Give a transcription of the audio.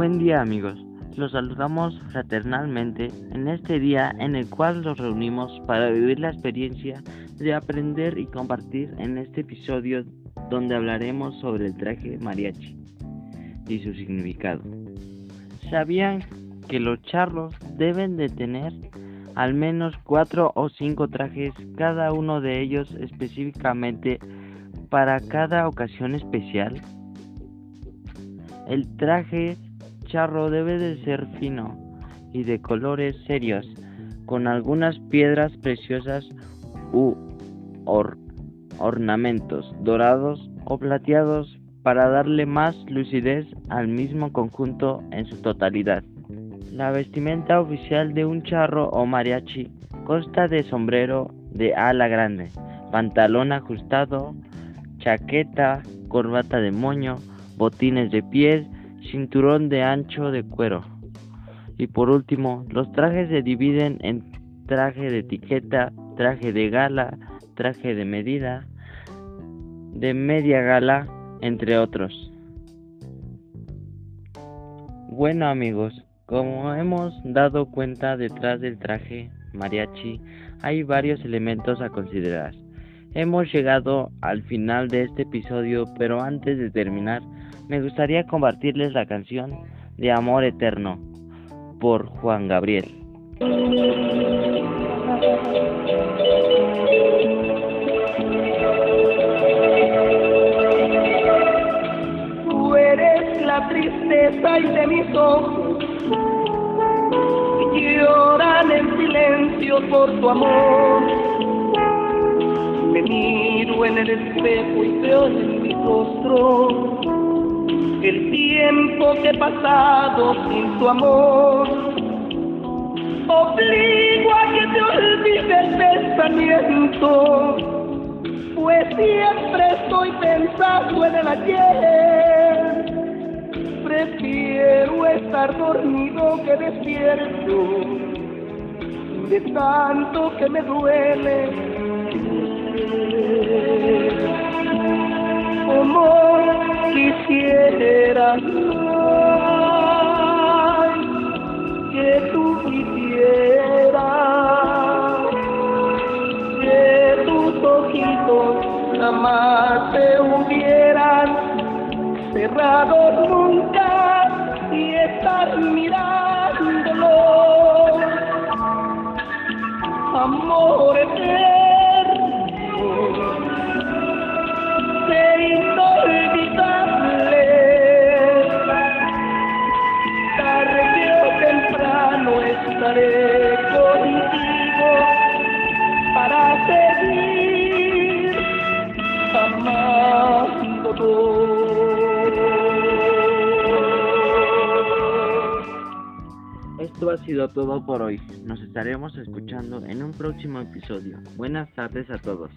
Buen día amigos, los saludamos fraternalmente en este día en el cual nos reunimos para vivir la experiencia de aprender y compartir en este episodio donde hablaremos sobre el traje mariachi y su significado. ¿Sabían que los charros deben de tener al menos cuatro o cinco trajes, cada uno de ellos específicamente para cada ocasión especial? El traje charro debe de ser fino y de colores serios, con algunas piedras preciosas u ornamentos dorados o plateados para darle más lucidez al mismo conjunto en su totalidad. La vestimenta oficial de un charro o mariachi consta de sombrero de ala grande, pantalón ajustado, chaqueta, corbata de moño, botines de piel, cinturón de ancho de cuero. Y por último, los trajes se dividen en traje de etiqueta, traje de gala, traje de medida, de media gala, entre otros. Bueno amigos, como hemos dado cuenta detrás del traje mariachi hay varios elementos a considerar. Hemos llegado al final de este episodio, pero antes de terminar, me gustaría compartirles la canción de Amor Eterno por Juan Gabriel. Tú eres la tristeza y de mis ojos lloran en silencio por tu amor. Miro en el espejo y veo en mi rostro el tiempo que he pasado sin tu amor. Obligo a que te olvide el pensamiento, pues siempre estoy pensando en el ayer. Prefiero estar dormido que despierto, de tanto que me duele. Amor, quisiera. Ay, que tú quisieras que tus ojitos jamás se hubieran cerrado Esto ha sido todo por hoy. Nos estaremos escuchando en un próximo episodio. Buenas tardes a todos.